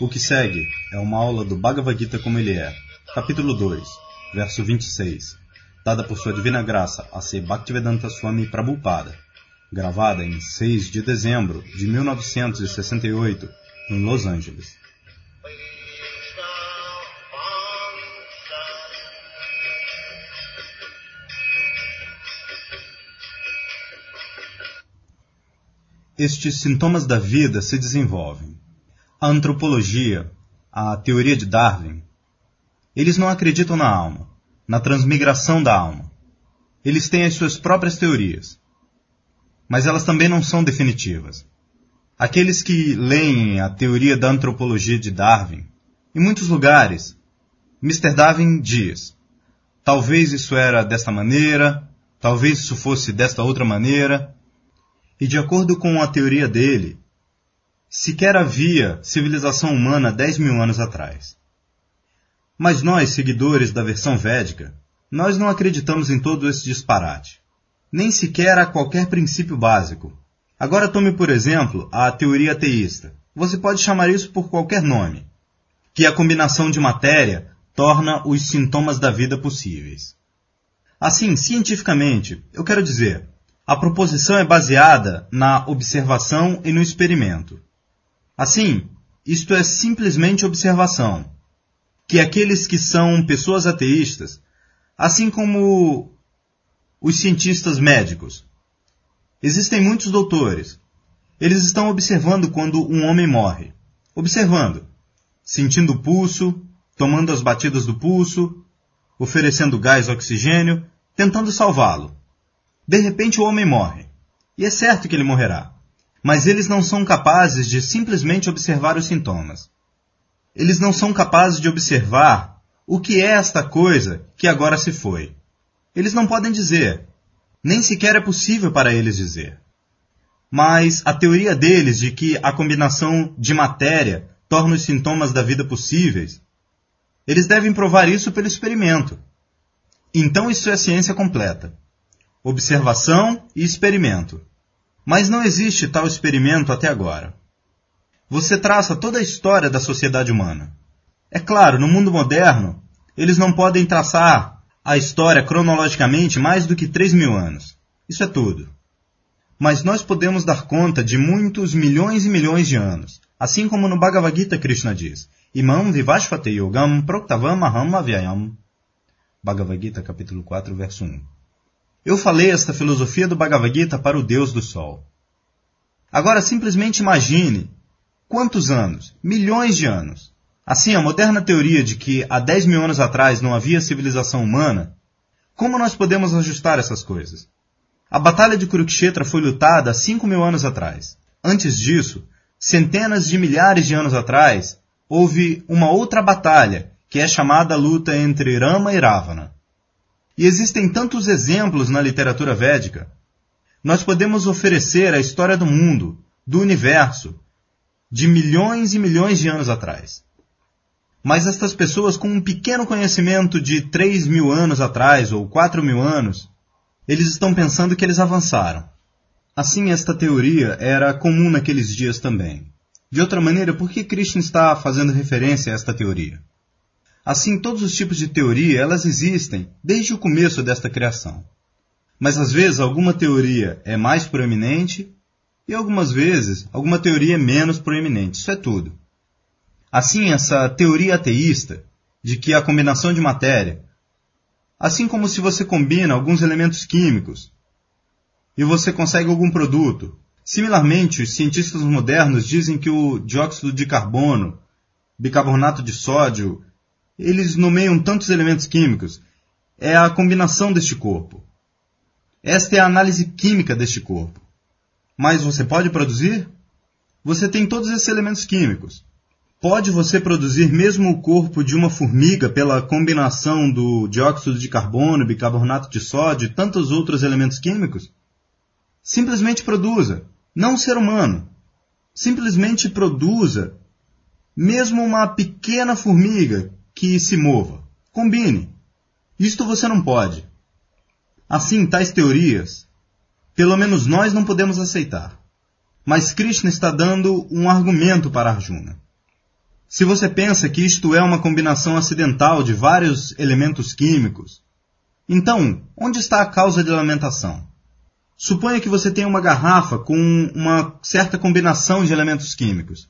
O que segue é uma aula do Bhagavad Gita como ele é, capítulo 2, verso 26, dada por sua divina graça a ser Bhaktivedanta Swami Prabhupada, gravada em 6 de dezembro de 1968 em Los Angeles. Estes sintomas da vida se desenvolvem. A antropologia, a teoria de Darwin, eles não acreditam na alma, na transmigração da alma. Eles têm as suas próprias teorias. Mas elas também não são definitivas. Aqueles que leem a teoria da antropologia de Darwin, em muitos lugares, Mr. Darwin diz: talvez isso era desta maneira, talvez isso fosse desta outra maneira, e de acordo com a teoria dele, sequer havia civilização humana 10 mil anos atrás. Mas nós, seguidores da versão védica, nós não acreditamos em todo esse disparate. Nem sequer a qualquer princípio básico. Agora tome, por exemplo, a teoria ateísta. Você pode chamar isso por qualquer nome. Que a combinação de matéria torna os sintomas da vida possíveis. Assim, cientificamente, eu quero dizer, a proposição é baseada na observação e no experimento. Assim, isto é simplesmente observação. Que aqueles que são pessoas ateístas, assim como os cientistas médicos, existem muitos doutores. Eles estão observando quando um homem morre. Observando. Sentindo o pulso, tomando as batidas do pulso, oferecendo gás oxigênio, tentando salvá-lo. De repente o homem morre. E é certo que ele morrerá. Mas eles não são capazes de simplesmente observar os sintomas. Eles não são capazes de observar o que é esta coisa que agora se foi. Eles não podem dizer. Nem sequer é possível para eles dizer. Mas a teoria deles de que a combinação de matéria torna os sintomas da vida possíveis, eles devem provar isso pelo experimento. Então isso é ciência completa observação e experimento. Mas não existe tal experimento até agora. Você traça toda a história da sociedade humana. É claro, no mundo moderno, eles não podem traçar a história cronologicamente mais do que 3 mil anos. Isso é tudo. Mas nós podemos dar conta de muitos milhões e milhões de anos. Assim como no Bhagavad Gita Krishna diz, Imam Vivashvate Yogam Proktavam Aham Avyayam. Bhagavad Gita capítulo 4, verso 1. Eu falei esta filosofia do Bhagavad Gita para o Deus do Sol. Agora simplesmente imagine quantos anos, milhões de anos. Assim, a moderna teoria de que há 10 mil anos atrás não havia civilização humana, como nós podemos ajustar essas coisas? A Batalha de Kurukshetra foi lutada há 5 mil anos atrás. Antes disso, centenas de milhares de anos atrás, houve uma outra batalha, que é chamada luta entre Rama e Ravana. E existem tantos exemplos na literatura védica. Nós podemos oferecer a história do mundo, do universo, de milhões e milhões de anos atrás. Mas estas pessoas com um pequeno conhecimento de 3 mil anos atrás ou 4 mil anos, eles estão pensando que eles avançaram. Assim, esta teoria era comum naqueles dias também. De outra maneira, por que Krishna está fazendo referência a esta teoria? Assim, todos os tipos de teoria, elas existem desde o começo desta criação. Mas às vezes alguma teoria é mais proeminente e algumas vezes alguma teoria é menos proeminente. Isso é tudo. Assim, essa teoria ateísta de que a combinação de matéria, assim como se você combina alguns elementos químicos e você consegue algum produto, similarmente os cientistas modernos dizem que o dióxido de carbono, bicarbonato de sódio eles nomeiam tantos elementos químicos. É a combinação deste corpo. Esta é a análise química deste corpo. Mas você pode produzir? Você tem todos esses elementos químicos. Pode você produzir mesmo o corpo de uma formiga pela combinação do dióxido de carbono, bicarbonato de sódio e tantos outros elementos químicos? Simplesmente produza. Não um ser humano. Simplesmente produza. Mesmo uma pequena formiga que se mova. Combine. Isto você não pode. Assim, tais teorias, pelo menos nós não podemos aceitar. Mas Krishna está dando um argumento para Arjuna. Se você pensa que isto é uma combinação acidental de vários elementos químicos, então, onde está a causa de lamentação? Suponha que você tenha uma garrafa com uma certa combinação de elementos químicos.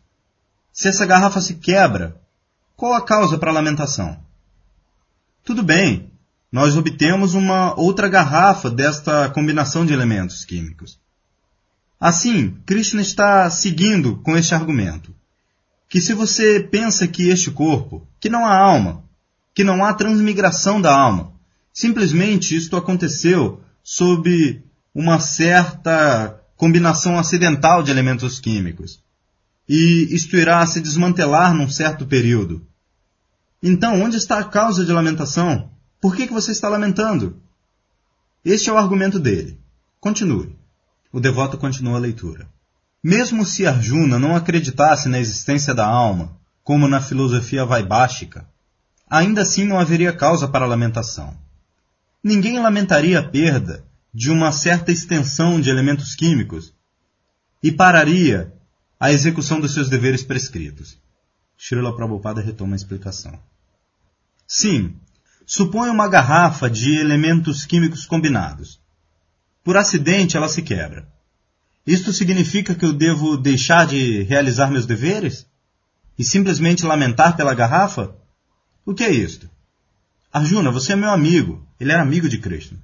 Se essa garrafa se quebra, qual a causa para a lamentação? Tudo bem, nós obtemos uma outra garrafa desta combinação de elementos químicos. Assim, Krishna está seguindo com este argumento que se você pensa que este corpo, que não há alma, que não há transmigração da alma, simplesmente isto aconteceu sob uma certa combinação acidental de elementos químicos, e isto irá se desmantelar num certo período. Então, onde está a causa de lamentação? Por que, que você está lamentando? Este é o argumento dele. Continue. O devoto continua a leitura. Mesmo se Arjuna não acreditasse na existência da alma, como na filosofia vaibhástica, ainda assim não haveria causa para lamentação. Ninguém lamentaria a perda de uma certa extensão de elementos químicos e pararia a execução dos seus deveres prescritos. Srila Prabhupada retoma a explicação. Sim, suponha uma garrafa de elementos químicos combinados. Por acidente ela se quebra. Isto significa que eu devo deixar de realizar meus deveres? E simplesmente lamentar pela garrafa? O que é isto? Arjuna, você é meu amigo. Ele era amigo de Krishna.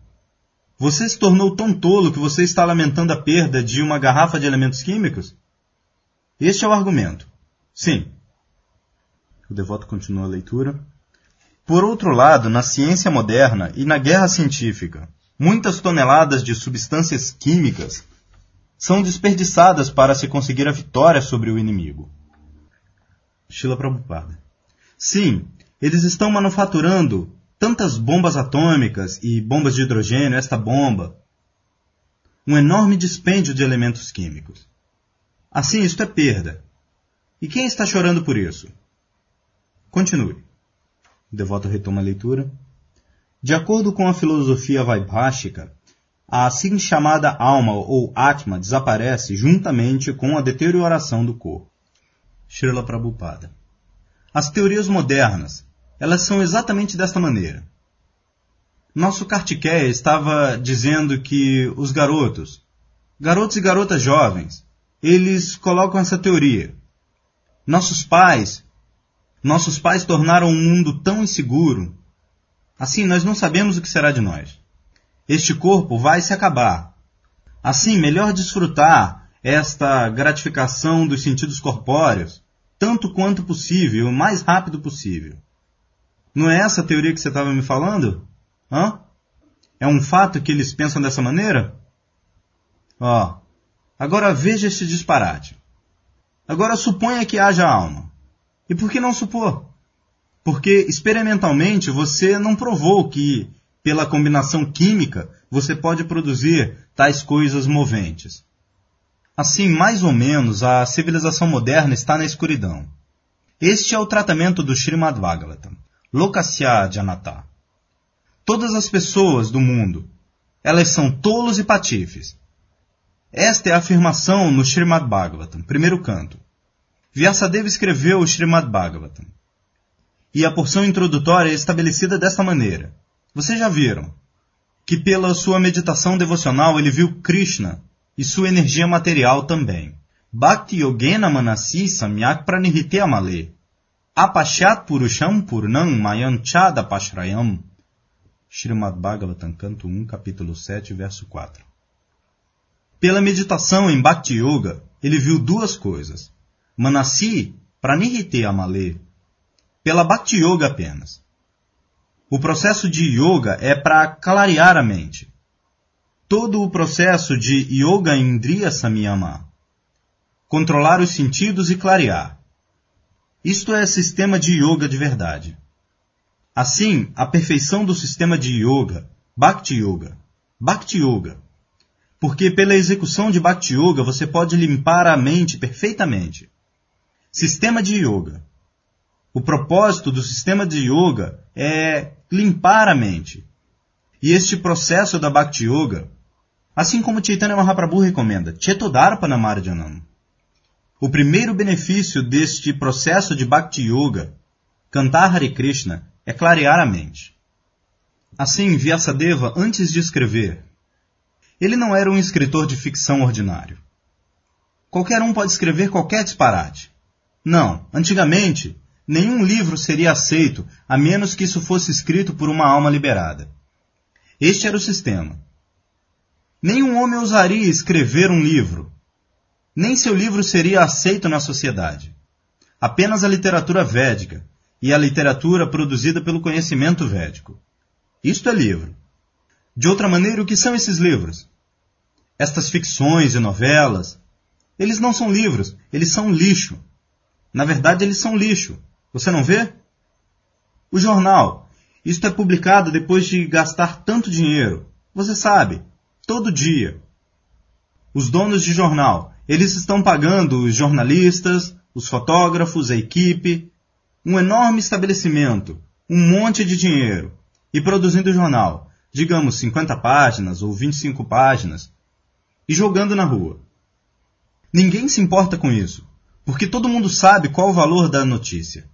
Você se tornou tão tolo que você está lamentando a perda de uma garrafa de elementos químicos? Este é o argumento. Sim. O devoto continua a leitura. Por outro lado, na ciência moderna e na guerra científica, muitas toneladas de substâncias químicas são desperdiçadas para se conseguir a vitória sobre o inimigo. Shila Prabhupada. Sim, eles estão manufaturando tantas bombas atômicas e bombas de hidrogênio, esta bomba. Um enorme dispêndio de elementos químicos. Assim, isto é perda. E quem está chorando por isso? Continue. O devoto retoma a leitura. De acordo com a filosofia vaibhástica, a assim chamada alma ou Atma desaparece juntamente com a deterioração do corpo. Srila Prabhupada. As teorias modernas, elas são exatamente desta maneira. Nosso Kartikeya estava dizendo que os garotos, garotos e garotas jovens, eles colocam essa teoria. Nossos pais, nossos pais tornaram o mundo tão inseguro. Assim, nós não sabemos o que será de nós. Este corpo vai se acabar. Assim, melhor desfrutar esta gratificação dos sentidos corpóreos, tanto quanto possível, o mais rápido possível. Não é essa a teoria que você estava me falando? Hã? É um fato que eles pensam dessa maneira? Ó, agora veja este disparate. Agora suponha que haja alma. E por que não supor? Porque experimentalmente você não provou que pela combinação química, você pode produzir tais coisas moventes. Assim, mais ou menos, a civilização moderna está na escuridão. Este é o tratamento do Srimad Bhagavatam, Lokasya Janata. Todas as pessoas do mundo, elas são tolos e patifes. Esta é a afirmação no Srimad Bhagavatam, primeiro canto. Vyasadeva escreveu o Srimad Bhagavatam. E a porção introdutória é estabelecida desta maneira. Vocês já viram que pela sua meditação devocional ele viu Krishna e sua energia material também. Bhakti Yogena Manasi Samyak Pranihite Amale. Apashat Purusham Purnam Mayanchada Pashrayam. Srimad Bhagavatam, canto 1, capítulo 7, verso 4. Pela meditação em Bhakti Yoga, ele viu duas coisas. Manasi Pranihite Amale. Pela Bhakti Yoga apenas. O processo de yoga é para clarear a mente. Todo o processo de yoga indriya samyama. Controlar os sentidos e clarear. Isto é sistema de yoga de verdade. Assim, a perfeição do sistema de yoga, Bhakti Yoga, Bhakti Yoga. Porque pela execução de Bhakti Yoga você pode limpar a mente perfeitamente. Sistema de Yoga. O propósito do sistema de yoga é limpar a mente. E este processo da Bhakti Yoga, assim como Chaitanya Mahaprabhu recomenda, Chetodarpana Marjanam. o primeiro benefício deste processo de Bhakti Yoga, cantar Hare Krishna, é clarear a mente. Assim, Vyasadeva, antes de escrever, ele não era um escritor de ficção ordinário. Qualquer um pode escrever qualquer disparate. Não, antigamente, nenhum livro seria aceito a menos que isso fosse escrito por uma alma liberada. Este era o sistema. Nenhum homem ousaria escrever um livro, nem seu livro seria aceito na sociedade. Apenas a literatura védica e a literatura produzida pelo conhecimento védico. Isto é livro. De outra maneira, o que são esses livros? Estas ficções e novelas, eles não são livros, eles são lixo. Na verdade, eles são lixo. Você não vê? O jornal. Isto é publicado depois de gastar tanto dinheiro. Você sabe, todo dia. Os donos de jornal eles estão pagando os jornalistas, os fotógrafos, a equipe, um enorme estabelecimento, um monte de dinheiro, e produzindo jornal, digamos 50 páginas ou 25 páginas, e jogando na rua. Ninguém se importa com isso, porque todo mundo sabe qual o valor da notícia.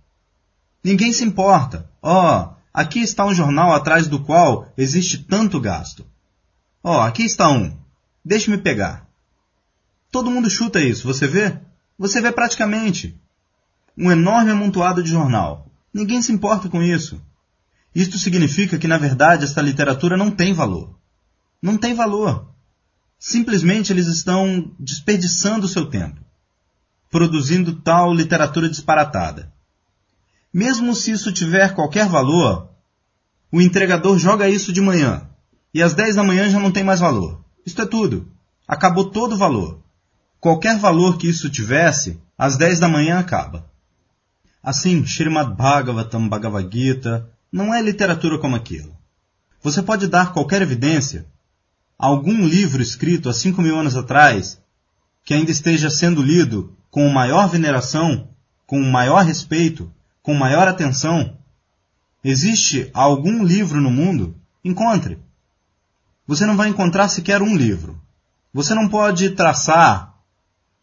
Ninguém se importa. Ó, oh, aqui está um jornal atrás do qual existe tanto gasto. Ó, oh, aqui está um. Deixe-me pegar. Todo mundo chuta isso, você vê? Você vê praticamente. Um enorme amontoado de jornal. Ninguém se importa com isso. Isto significa que, na verdade, esta literatura não tem valor. Não tem valor. Simplesmente eles estão desperdiçando o seu tempo, produzindo tal literatura disparatada. Mesmo se isso tiver qualquer valor, o entregador joga isso de manhã, e às 10 da manhã já não tem mais valor. Isto é tudo. Acabou todo o valor. Qualquer valor que isso tivesse, às 10 da manhã acaba. Assim, Srimad Bhagavatam Bhagavad Gita não é literatura como aquilo. Você pode dar qualquer evidência, algum livro escrito há 5 mil anos atrás, que ainda esteja sendo lido com maior veneração, com maior respeito, com maior atenção. Existe algum livro no mundo? Encontre. Você não vai encontrar sequer um livro. Você não pode traçar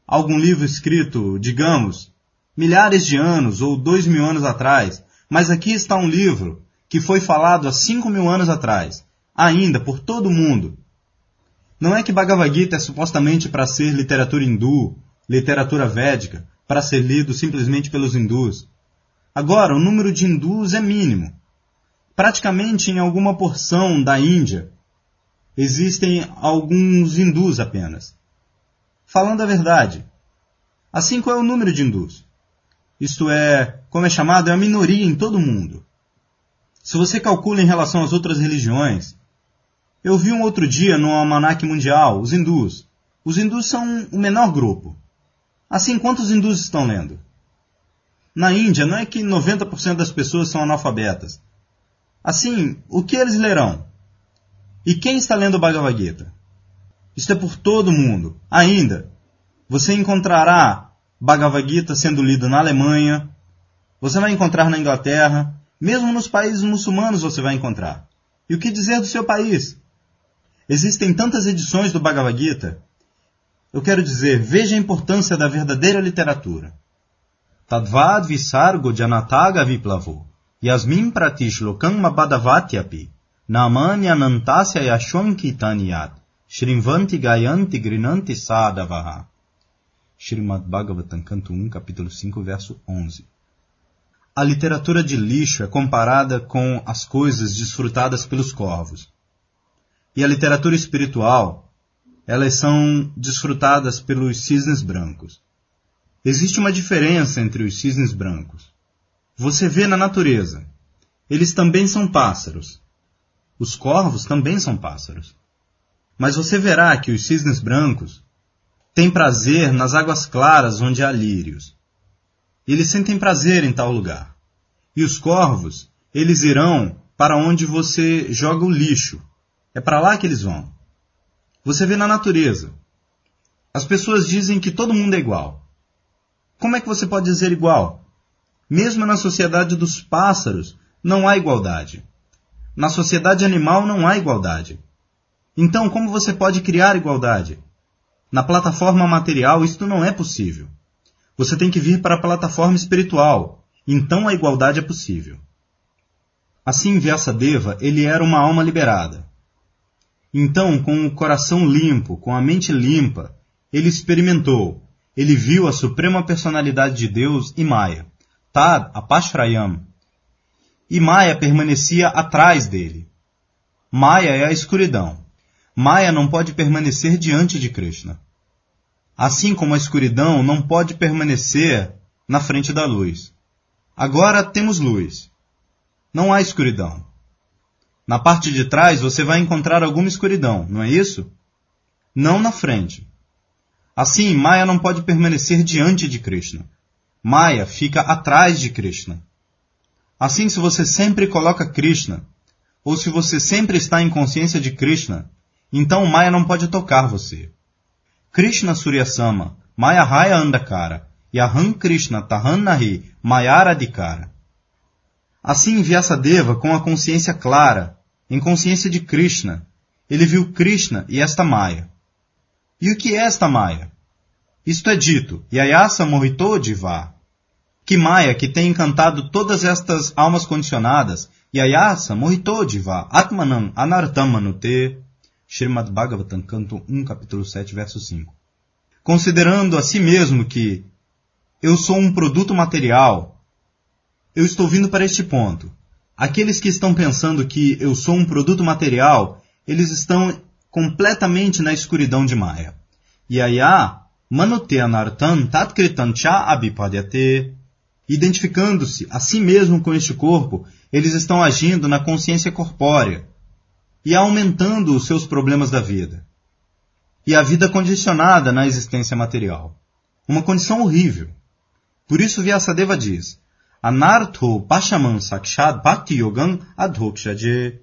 algum livro escrito, digamos, milhares de anos ou dois mil anos atrás, mas aqui está um livro que foi falado há cinco mil anos atrás, ainda por todo mundo. Não é que Bhagavad Gita é supostamente para ser literatura hindu, literatura védica, para ser lido simplesmente pelos hindus. Agora, o número de hindus é mínimo. Praticamente em alguma porção da Índia existem alguns hindus apenas falando a verdade. Assim, qual é o número de hindus? Isto é, como é chamado, é a minoria em todo o mundo. Se você calcula em relação às outras religiões, eu vi um outro dia no Almanac Mundial, os hindus. Os hindus são o menor grupo. Assim, quantos hindus estão lendo? Na Índia, não é que 90% das pessoas são analfabetas. Assim, o que eles lerão? E quem está lendo o Bhagavad Gita? Isto é por todo mundo. Ainda, você encontrará Bhagavad Gita sendo lido na Alemanha, você vai encontrar na Inglaterra, mesmo nos países muçulmanos você vai encontrar. E o que dizer do seu país? Existem tantas edições do Bhagavad Gita. Eu quero dizer, veja a importância da verdadeira literatura. Tadvad visargo janataga viplavo, yasmin pratishlokam mabadavatyapi, namanya nantasya yashon kitanyat, Shrivanti Gayanti Grinanti Sadavaha. Srimad Bhagavatam, canto 1, capítulo 5, verso 11. A literatura de lixo é comparada com as coisas desfrutadas pelos corvos. E a literatura espiritual, elas são desfrutadas pelos cisnes brancos. Existe uma diferença entre os cisnes brancos. Você vê na natureza. Eles também são pássaros. Os corvos também são pássaros. Mas você verá que os cisnes brancos têm prazer nas águas claras onde há lírios. Eles sentem prazer em tal lugar. E os corvos, eles irão para onde você joga o lixo. É para lá que eles vão. Você vê na natureza. As pessoas dizem que todo mundo é igual. Como é que você pode dizer igual? Mesmo na sociedade dos pássaros, não há igualdade. Na sociedade animal não há igualdade. Então, como você pode criar igualdade? Na plataforma material, isto não é possível. Você tem que vir para a plataforma espiritual. Então a igualdade é possível. Assim, Vyasadeva, ele era uma alma liberada. Então, com o coração limpo, com a mente limpa, ele experimentou, ele viu a suprema personalidade de Deus e Maya, Tad Apashrayam. E Maya permanecia atrás dele. Maya é a escuridão. Maya não pode permanecer diante de Krishna. Assim como a escuridão não pode permanecer na frente da luz. Agora temos luz. Não há escuridão. Na parte de trás você vai encontrar alguma escuridão, não é isso? Não na frente. Assim, Maya não pode permanecer diante de Krishna. Maya fica atrás de Krishna. Assim, se você sempre coloca Krishna, ou se você sempre está em consciência de Krishna, então Maya não pode tocar você. Krishna Suryasama, Maya Raya Andakara, Yaham Krishna Tahannahi, Mayara Dikara. Assim, Vyasadeva, com a consciência clara, em consciência de Krishna. Ele viu Krishna e esta Maya. E o que é esta Maya? Isto é dito, Yayasa Mohito Diva. Que Maya que tem encantado todas estas almas condicionadas, Yayasa Mohito Diva, Atmanam Anartamanute, Srimad Bhagavatam, canto 1, capítulo 7, verso 5. Considerando a si mesmo que eu sou um produto material, eu estou vindo para este ponto. Aqueles que estão pensando que eu sou um produto material, eles estão completamente na escuridão de Maya. Yaya manuteanartan tatkritan cha abhipadyate. Identificando-se a si mesmo com este corpo, eles estão agindo na consciência corpórea e aumentando os seus problemas da vida. E a vida condicionada na existência material. Uma condição horrível. Por isso Vyasadeva diz, Anartho Pashaman Sakshad Bhakti Yogam Adhokshaje.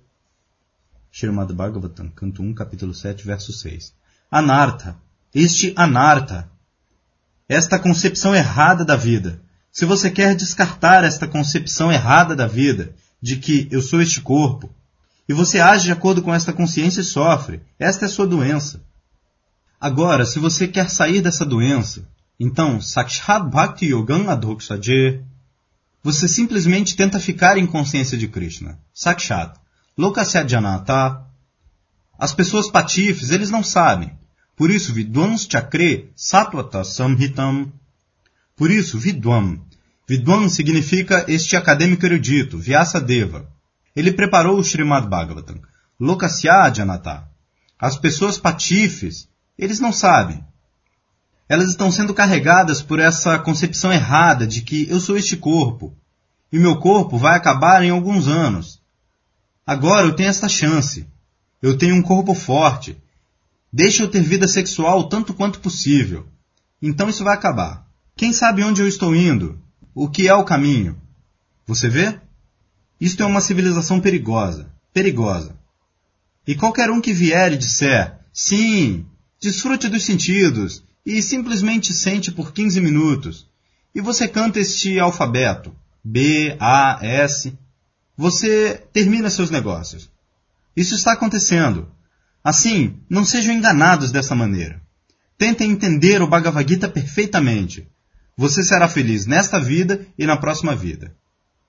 Srimad Bhagavatam, canto 1, capítulo 7, verso 6. Anartha, este anartha, esta concepção errada da vida. Se você quer descartar esta concepção errada da vida, de que eu sou este corpo, e você age de acordo com esta consciência e sofre, esta é sua doença. Agora, se você quer sair dessa doença, então, Sakshat Bhakti Yogam Adhokshaje, você simplesmente tenta ficar em consciência de Krishna. Sakshat. Lokasya Janata. As pessoas patifes, eles não sabem. Por isso, Vidwans Chakre Satvata Samhitam. Por isso, Vidwan. Vidwan significa este acadêmico erudito, Vyasa Deva. Ele preparou o Srimad Bhagavatam. Lokasya Janata. As pessoas patifes, eles não sabem. Elas estão sendo carregadas por essa concepção errada de que eu sou este corpo e meu corpo vai acabar em alguns anos. Agora eu tenho esta chance. Eu tenho um corpo forte. Deixa eu ter vida sexual tanto quanto possível. Então isso vai acabar. Quem sabe onde eu estou indo? O que é o caminho? Você vê? Isto é uma civilização perigosa. Perigosa. E qualquer um que vier e disser, sim, desfrute dos sentidos, e simplesmente sente por 15 minutos. E você canta este alfabeto, B, A, S. Você termina seus negócios. Isso está acontecendo. Assim, não sejam enganados dessa maneira. Tentem entender o Bhagavad Gita perfeitamente. Você será feliz nesta vida e na próxima vida.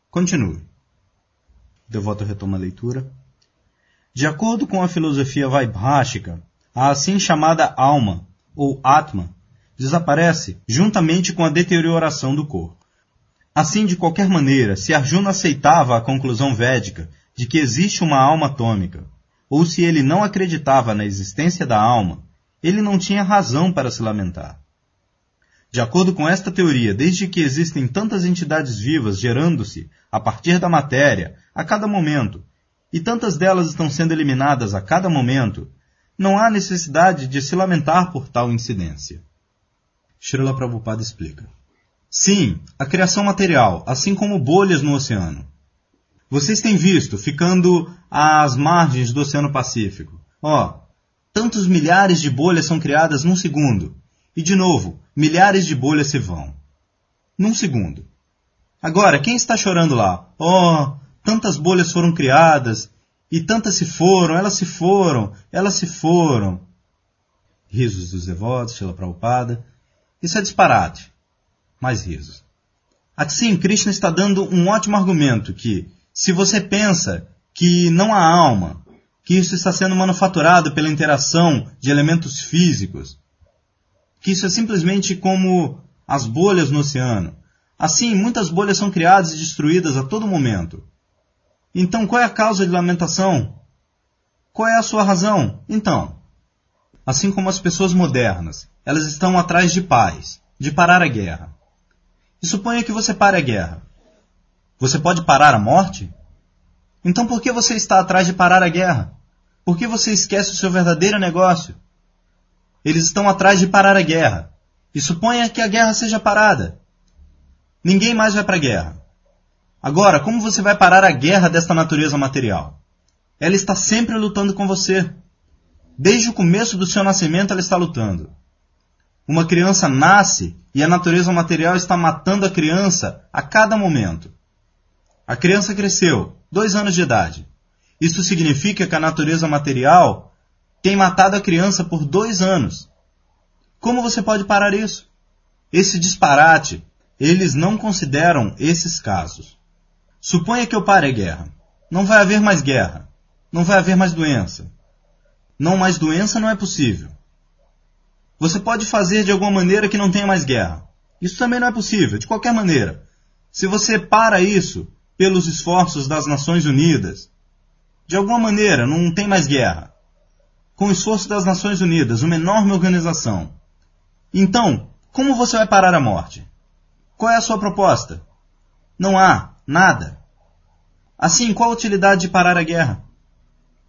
Continue. O devoto retoma a leitura. De acordo com a filosofia Vaibhashika, a assim chamada alma ou Atma, desaparece juntamente com a deterioração do corpo. Assim, de qualquer maneira, se Arjuna aceitava a conclusão védica de que existe uma alma atômica, ou se ele não acreditava na existência da alma, ele não tinha razão para se lamentar. De acordo com esta teoria, desde que existem tantas entidades vivas gerando-se a partir da matéria a cada momento, e tantas delas estão sendo eliminadas a cada momento, não há necessidade de se lamentar por tal incidência. Srila Prabhupada explica. Sim, a criação material, assim como bolhas no oceano. Vocês têm visto, ficando às margens do Oceano Pacífico. Ó, oh, tantos milhares de bolhas são criadas num segundo. E de novo, milhares de bolhas se vão. Num segundo. Agora, quem está chorando lá? Oh, tantas bolhas foram criadas e tantas se foram, elas se foram, elas se foram. Risos dos devotos, Sheila Prabhupada. Isso é disparate. mais risos. Assim, Krishna está dando um ótimo argumento que, se você pensa que não há alma, que isso está sendo manufaturado pela interação de elementos físicos, que isso é simplesmente como as bolhas no oceano. Assim, muitas bolhas são criadas e destruídas a todo momento. Então, qual é a causa de lamentação? Qual é a sua razão? Então, assim como as pessoas modernas, elas estão atrás de paz, de parar a guerra. E suponha que você pare a guerra. Você pode parar a morte? Então por que você está atrás de parar a guerra? Por que você esquece o seu verdadeiro negócio? Eles estão atrás de parar a guerra. E suponha que a guerra seja parada. Ninguém mais vai para a guerra. Agora, como você vai parar a guerra desta natureza material? Ela está sempre lutando com você. Desde o começo do seu nascimento, ela está lutando. Uma criança nasce e a natureza material está matando a criança a cada momento. A criança cresceu, dois anos de idade. Isso significa que a natureza material tem matado a criança por dois anos. Como você pode parar isso? Esse disparate, eles não consideram esses casos. Suponha que eu pare a guerra. Não vai haver mais guerra. Não vai haver mais doença. Não mais doença não é possível. Você pode fazer de alguma maneira que não tenha mais guerra. Isso também não é possível, de qualquer maneira. Se você para isso pelos esforços das Nações Unidas, de alguma maneira não tem mais guerra. Com o esforço das Nações Unidas, uma enorme organização. Então, como você vai parar a morte? Qual é a sua proposta? Não há nada. Assim, qual a utilidade de parar a guerra?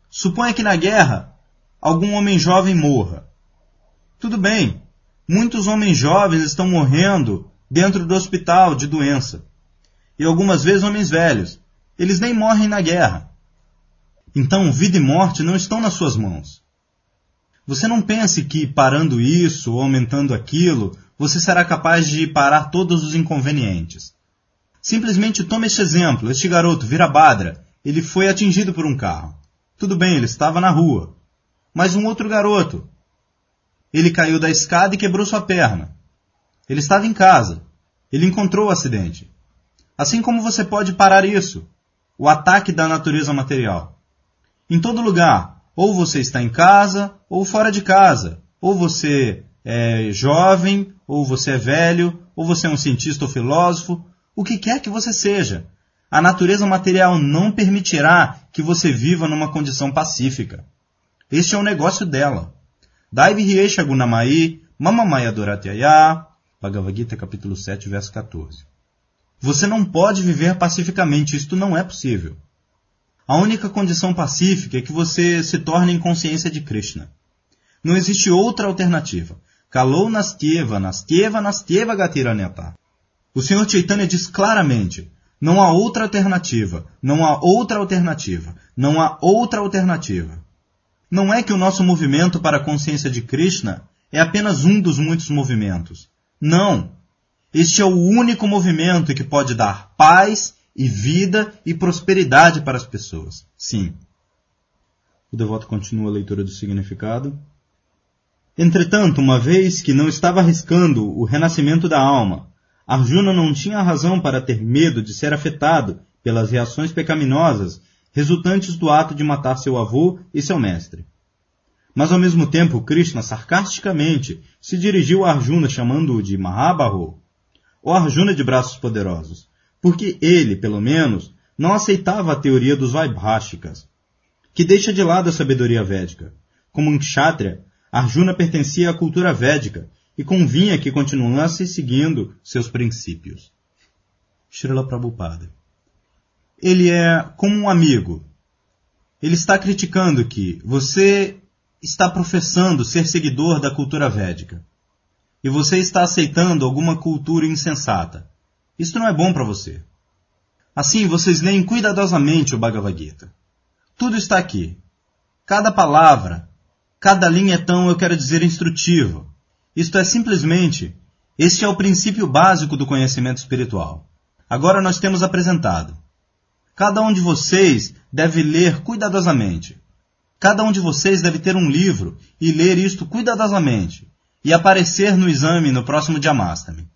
Suponha que na guerra algum homem jovem morra. Tudo bem, muitos homens jovens estão morrendo dentro do hospital de doença. E algumas vezes homens velhos. Eles nem morrem na guerra. Então, vida e morte não estão nas suas mãos. Você não pense que parando isso ou aumentando aquilo, você será capaz de parar todos os inconvenientes. Simplesmente tome este exemplo. Este garoto, Virabhadra, ele foi atingido por um carro. Tudo bem, ele estava na rua. Mas um outro garoto, ele caiu da escada e quebrou sua perna. Ele estava em casa. Ele encontrou o acidente. Assim como você pode parar isso, o ataque da natureza material. Em todo lugar, ou você está em casa ou fora de casa, ou você é jovem, ou você é velho, ou você é um cientista ou filósofo, o que quer que você seja. A natureza material não permitirá que você viva numa condição pacífica. Este é o negócio dela. Daivihyesha Gunamai, Mamamaya Doratyaya, Bhagavad Gita capítulo 7, verso 14. Você não pode viver pacificamente, isto não é possível. A única condição pacífica é que você se torne em consciência de Krishna. Não existe outra alternativa. Kalou nastyeva, nastyeva, nastyeva gatiranyata. O Senhor Chaitanya diz claramente, não há outra alternativa, não há outra alternativa, não há outra alternativa. Não é que o nosso movimento para a consciência de Krishna é apenas um dos muitos movimentos. Não! Este é o único movimento que pode dar paz e vida e prosperidade para as pessoas. Sim. O devoto continua a leitura do significado. Entretanto, uma vez que não estava arriscando o renascimento da alma, Arjuna não tinha razão para ter medo de ser afetado pelas reações pecaminosas resultantes do ato de matar seu avô e seu mestre. Mas ao mesmo tempo, Krishna sarcasticamente se dirigiu a Arjuna chamando-o de Mahabahu, ou Arjuna de braços poderosos, porque ele, pelo menos, não aceitava a teoria dos Vaibhashikas, que deixa de lado a sabedoria védica. Como um kshatriya, Arjuna pertencia à cultura védica e convinha que continuasse seguindo seus princípios. Srila Prabhupada ele é como um amigo. Ele está criticando que você está professando ser seguidor da cultura védica e você está aceitando alguma cultura insensata. Isso não é bom para você. Assim, vocês leem cuidadosamente o Bhagavad Gita. Tudo está aqui. Cada palavra, cada linha é tão, eu quero dizer, instrutivo. Isto é simplesmente, este é o princípio básico do conhecimento espiritual. Agora nós temos apresentado Cada um de vocês deve ler cuidadosamente. Cada um de vocês deve ter um livro e ler isto cuidadosamente e aparecer no exame no próximo Diamastami.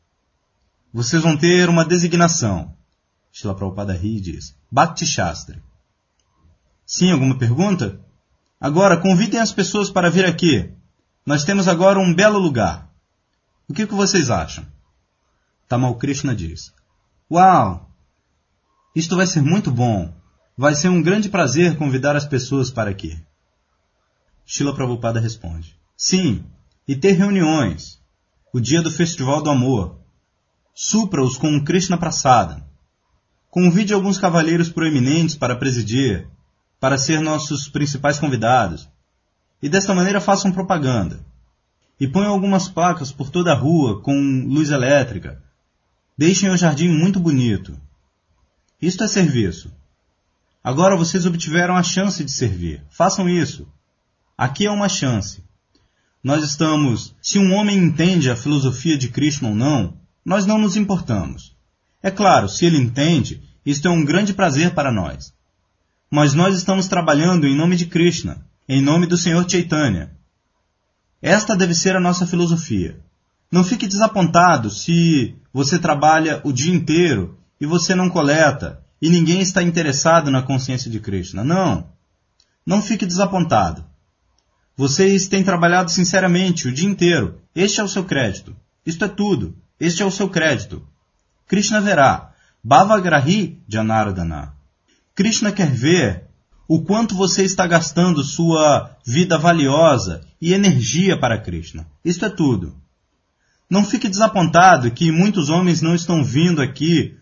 vocês vão ter uma designação. Shila Prabhupada ri e diz, Bhakti Shastra. Sim, alguma pergunta? Agora, convidem as pessoas para vir aqui. Nós temos agora um belo lugar. O que, que vocês acham? Tamal Krishna diz, Uau! Isto vai ser muito bom. Vai ser um grande prazer convidar as pessoas para aqui. Shila Prabhupada responde, Sim, e ter reuniões. O dia do Festival do Amor. Supra-os com um Krishna Prasada. Convide alguns cavalheiros proeminentes para presidir, para ser nossos principais convidados. E desta maneira façam propaganda. E ponham algumas placas por toda a rua com luz elétrica. Deixem o jardim muito bonito. Isto é serviço. Agora vocês obtiveram a chance de servir. Façam isso. Aqui é uma chance. Nós estamos. Se um homem entende a filosofia de Krishna ou não, nós não nos importamos. É claro, se ele entende, isto é um grande prazer para nós. Mas nós estamos trabalhando em nome de Krishna, em nome do Senhor Chaitanya. Esta deve ser a nossa filosofia. Não fique desapontado se você trabalha o dia inteiro e você não coleta e ninguém está interessado na consciência de Krishna. Não. Não fique desapontado. Vocês têm trabalhado sinceramente o dia inteiro. Este é o seu crédito. Isto é tudo. Este é o seu crédito. Krishna verá. Bhavagrahi Janardana. Krishna quer ver o quanto você está gastando sua vida valiosa e energia para Krishna. Isto é tudo. Não fique desapontado que muitos homens não estão vindo aqui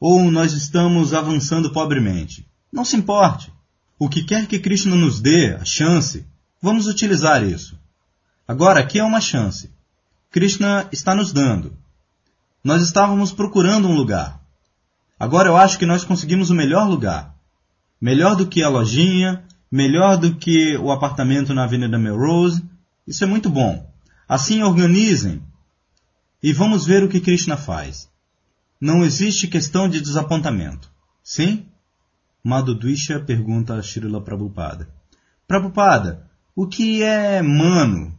ou nós estamos avançando pobremente. Não se importe. O que quer que Krishna nos dê, a chance, Vamos utilizar isso. Agora, aqui é uma chance. Krishna está nos dando. Nós estávamos procurando um lugar. Agora eu acho que nós conseguimos o melhor lugar. Melhor do que a lojinha, melhor do que o apartamento na Avenida Melrose. Isso é muito bom. Assim organizem e vamos ver o que Krishna faz. Não existe questão de desapontamento. Sim? Madhudwisha pergunta a Srila Prabhupada. Prabhupada, o que é mano?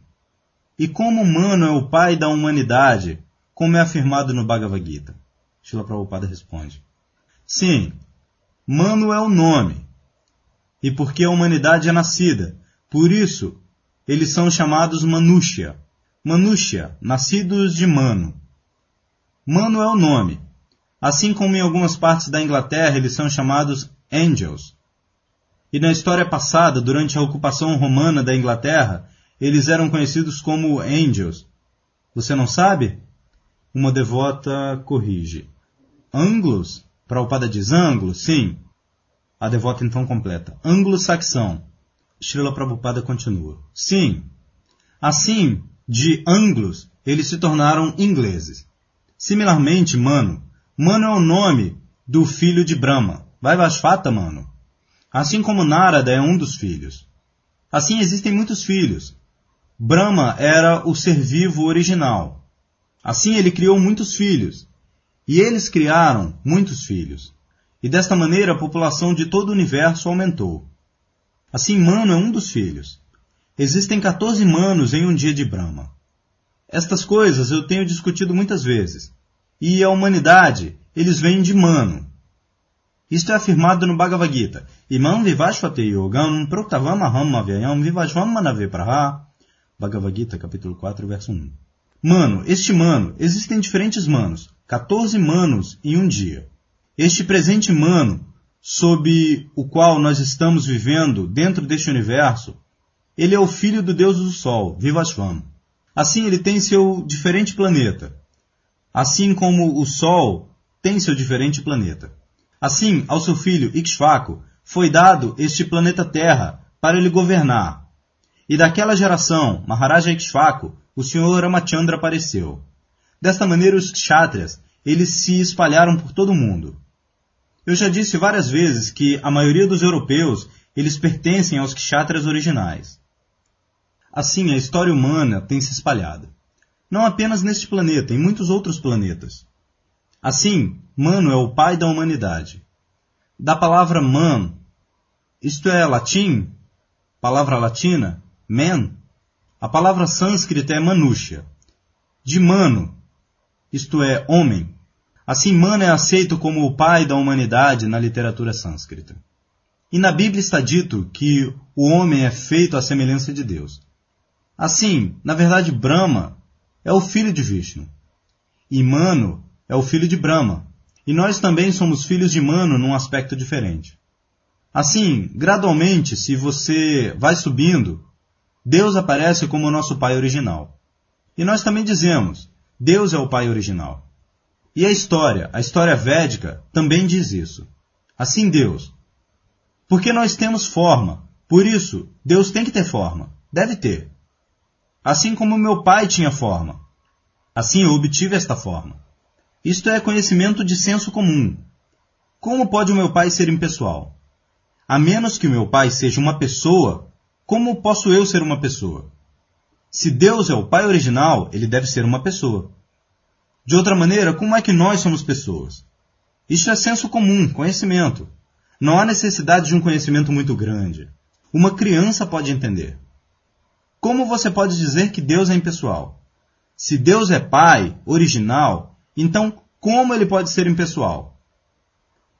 E como mano é o pai da humanidade, como é afirmado no Bhagavad Gita? Shila Prabhupada responde. Sim, mano é o nome. E porque a humanidade é nascida. Por isso, eles são chamados Manushya. Manushya, nascidos de Mano. Mano é o nome. Assim como em algumas partes da Inglaterra eles são chamados Angels, e na história passada, durante a ocupação romana da Inglaterra, eles eram conhecidos como Angels. Você não sabe? Uma devota corrige. Anglos? Prabhupada diz Anglos? Sim. A devota então completa. Anglo-saxão. Srila Prabhupada continua. Sim. Assim, de anglos, eles se tornaram ingleses. Similarmente, Mano. Mano é o nome do filho de Brahma. Vai Vasfata, Mano. Assim como Narada é um dos filhos. Assim existem muitos filhos. Brahma era o ser vivo original. Assim ele criou muitos filhos. E eles criaram muitos filhos. E desta maneira a população de todo o universo aumentou. Assim Mano é um dos filhos. Existem 14 manos em um dia de Brahma. Estas coisas eu tenho discutido muitas vezes. E a humanidade, eles vêm de Mano. Isto é afirmado no Bhagavad Gita. Imam vivashvate yogam proktavamaham avyayam vivashvam manavipraha. Bhagavad Gita, capítulo 4, verso 1. Mano, este mano, existem diferentes manos, 14 manos em um dia. Este presente mano, sob o qual nós estamos vivendo dentro deste universo, ele é o filho do Deus do Sol, Vivashvam. Assim, ele tem seu diferente planeta. Assim como o Sol tem seu diferente planeta. Assim, ao seu filho Ixvaco foi dado este planeta Terra para ele governar. E daquela geração, Maharaja Ixvaco, o senhor Ramachandra apareceu. Desta maneira, os kshatriyas, eles se espalharam por todo o mundo. Eu já disse várias vezes que a maioria dos europeus, eles pertencem aos kshatriyas originais. Assim, a história humana tem se espalhado. Não apenas neste planeta, em muitos outros planetas. Assim, Mano é o pai da humanidade. Da palavra man, isto é latim, palavra latina, man, a palavra sânscrita é manusha. De mano, isto é, homem. Assim, Mano é aceito como o pai da humanidade na literatura sânscrita. E na Bíblia está dito que o homem é feito à semelhança de Deus. Assim, na verdade, Brahma é o filho de Vishnu. E Mano é o filho de Brahma. E nós também somos filhos de Mano num aspecto diferente. Assim, gradualmente, se você vai subindo, Deus aparece como o nosso pai original. E nós também dizemos, Deus é o pai original. E a história, a história védica, também diz isso. Assim Deus. Porque nós temos forma. Por isso, Deus tem que ter forma. Deve ter. Assim como meu pai tinha forma. Assim eu obtive esta forma. Isto é conhecimento de senso comum. Como pode o meu pai ser impessoal? A menos que o meu pai seja uma pessoa, como posso eu ser uma pessoa? Se Deus é o pai original, ele deve ser uma pessoa. De outra maneira, como é que nós somos pessoas? Isto é senso comum, conhecimento. Não há necessidade de um conhecimento muito grande. Uma criança pode entender. Como você pode dizer que Deus é impessoal? Se Deus é Pai, original, então como ele pode ser impessoal?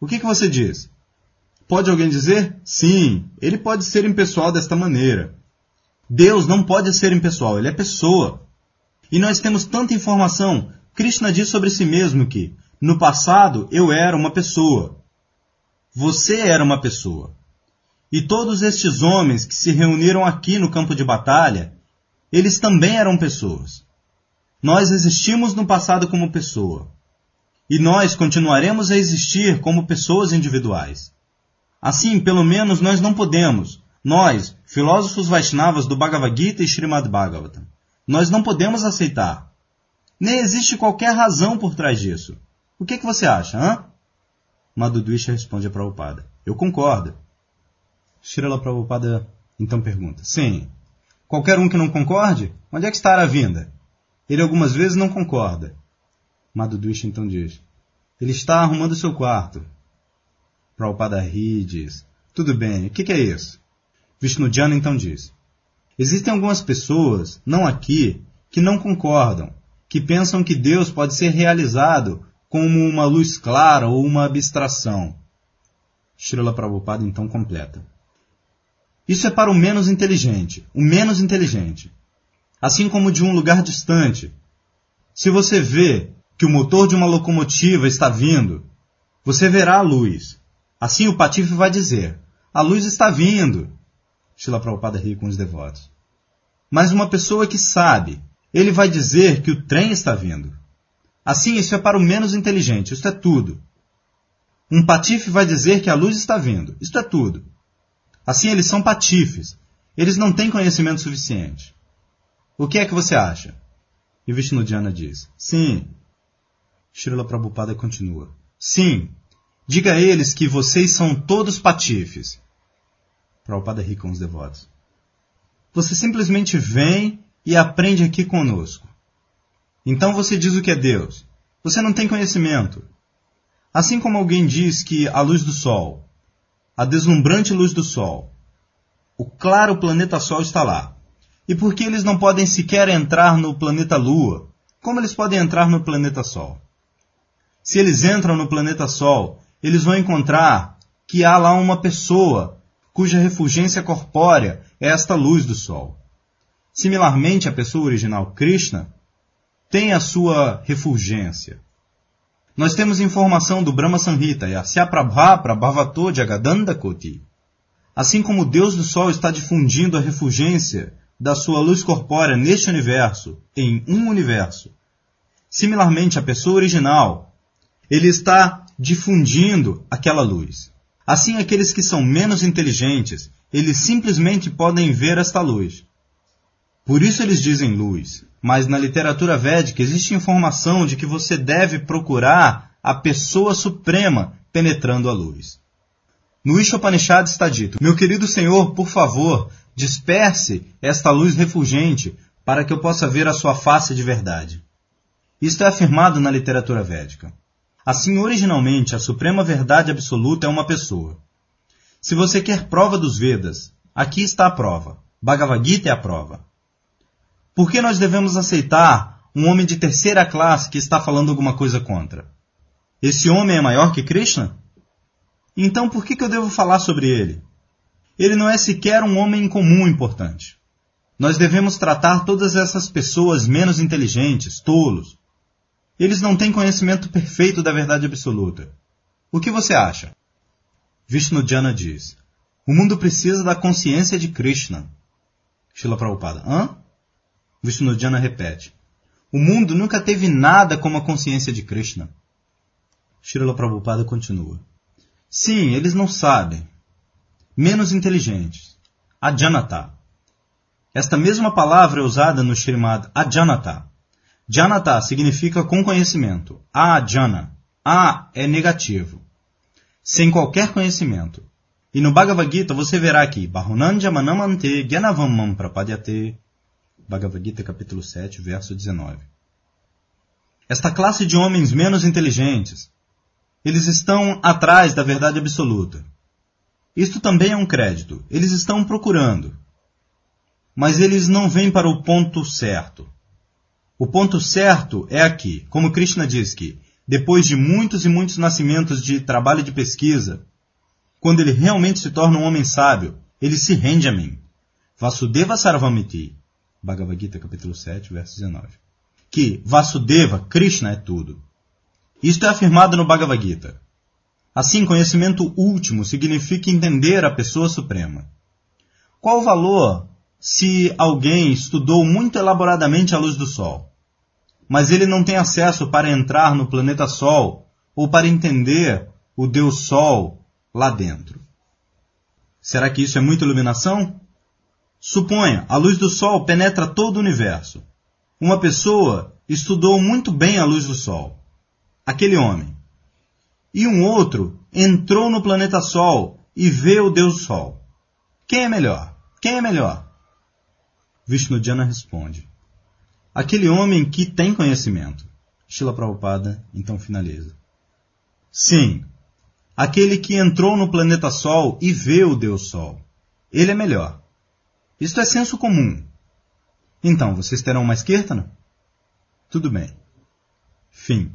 O que, que você diz? Pode alguém dizer? Sim, ele pode ser impessoal desta maneira. Deus não pode ser impessoal, ele é pessoa. E nós temos tanta informação. Krishna diz sobre si mesmo que, no passado, eu era uma pessoa. Você era uma pessoa. E todos estes homens que se reuniram aqui no campo de batalha, eles também eram pessoas. Nós existimos no passado como pessoa. E nós continuaremos a existir como pessoas individuais. Assim, pelo menos nós não podemos, nós, filósofos Vaishnavas do Bhagavad Gita e Srimad Bhagavatam, nós não podemos aceitar. Nem existe qualquer razão por trás disso. O que, que você acha, hã? Madhudwisha responde a Prabhupada. Eu concordo. Srila Prabhupada então pergunta. Sim. Qualquer um que não concorde? Onde é que está a vinda? Ele algumas vezes não concorda. Madhudwisha então diz. Ele está arrumando seu quarto. Prabhupada ri e diz, tudo bem, o que, que é isso? Vishnujana então diz, existem algumas pessoas, não aqui, que não concordam, que pensam que Deus pode ser realizado como uma luz clara ou uma abstração. Srila Prabhupada então completa. Isso é para o menos inteligente, o menos inteligente. Assim como de um lugar distante. Se você vê que o motor de uma locomotiva está vindo, você verá a luz. Assim o patife vai dizer: A luz está vindo. Shila Prabhupada ri com os devotos. Mas uma pessoa que sabe, ele vai dizer que o trem está vindo. Assim, isso é para o menos inteligente, isto é tudo. Um patife vai dizer que a luz está vindo, isto é tudo. Assim, eles são patifes. Eles não têm conhecimento suficiente. O que é que você acha? E Vishnudhyana diz: Sim. Srila Prabhupada continua: Sim, Diga a eles que vocês são todos patifes. Prabhupada ri com os devotos. Você simplesmente vem e aprende aqui conosco. Então você diz o que é Deus. Você não tem conhecimento. Assim como alguém diz que a luz do Sol, a deslumbrante luz do Sol, o claro planeta Sol está lá. E por que eles não podem sequer entrar no planeta Lua? Como eles podem entrar no planeta Sol? Se eles entram no planeta Sol eles vão encontrar que há lá uma pessoa cuja refulgência corpórea é esta luz do sol. Similarmente, a pessoa original Krishna tem a sua refulgência. Nós temos informação do Brahma Samhita, Yasya Prabha Prabhavato Jagadanda Koti. Assim como o Deus do Sol está difundindo a refulgência da sua luz corpórea neste universo, em um universo. Similarmente, a pessoa original, ele está difundindo aquela luz. Assim, aqueles que são menos inteligentes, eles simplesmente podem ver esta luz. Por isso eles dizem luz, mas na literatura védica existe informação de que você deve procurar a pessoa suprema penetrando a luz. No Ishopanishad está dito: Meu querido Senhor, por favor, disperse esta luz refulgente para que eu possa ver a sua face de verdade. Isto é afirmado na literatura védica. Assim, originalmente, a suprema verdade absoluta é uma pessoa. Se você quer prova dos Vedas, aqui está a prova. Bhagavad Gita é a prova. Por que nós devemos aceitar um homem de terceira classe que está falando alguma coisa contra. Esse homem é maior que Krishna? Então por que, que eu devo falar sobre ele? Ele não é sequer um homem comum importante. Nós devemos tratar todas essas pessoas menos inteligentes, tolos. Eles não têm conhecimento perfeito da verdade absoluta. O que você acha? Vishnu Jana diz: O mundo precisa da consciência de Krishna. Shila Prabhupada: Hã? Vishnu Jana repete: O mundo nunca teve nada como a consciência de Krishna. Shila Prabhupada continua: Sim, eles não sabem. Menos inteligentes. Ajanata. Esta mesma palavra é usada no Srimad Ajanata. Janata significa com conhecimento. Ajana. A é negativo. Sem qualquer conhecimento. E no Bhagavad Gita você verá Bahunanja Manamante. Bhagavad Gita capítulo 7, verso 19. Esta classe de homens menos inteligentes, eles estão atrás da verdade absoluta. Isto também é um crédito. Eles estão procurando mas eles não vêm para o ponto certo. O ponto certo é aqui, como Krishna diz que, depois de muitos e muitos nascimentos de trabalho de pesquisa, quando ele realmente se torna um homem sábio, ele se rende a mim. Vasudeva Sarvamiti, Bhagavad Gita, capítulo 7, verso 19. Que Vasudeva, Krishna é tudo. Isto é afirmado no Bhagavad Gita. Assim, conhecimento último significa entender a pessoa suprema. Qual o valor se alguém estudou muito elaboradamente a luz do Sol, mas ele não tem acesso para entrar no planeta Sol ou para entender o Deus Sol lá dentro. Será que isso é muita iluminação? Suponha, a luz do Sol penetra todo o universo. Uma pessoa estudou muito bem a luz do Sol. Aquele homem. E um outro entrou no planeta Sol e vê o Deus Sol. Quem é melhor? Quem é melhor? Vishnujana responde: Aquele homem que tem conhecimento. Shila Prabhupada então finaliza. Sim, aquele que entrou no planeta Sol e vê o Deus Sol. Ele é melhor. Isto é senso comum. Então, vocês terão mais Kirtana? Tudo bem. Fim.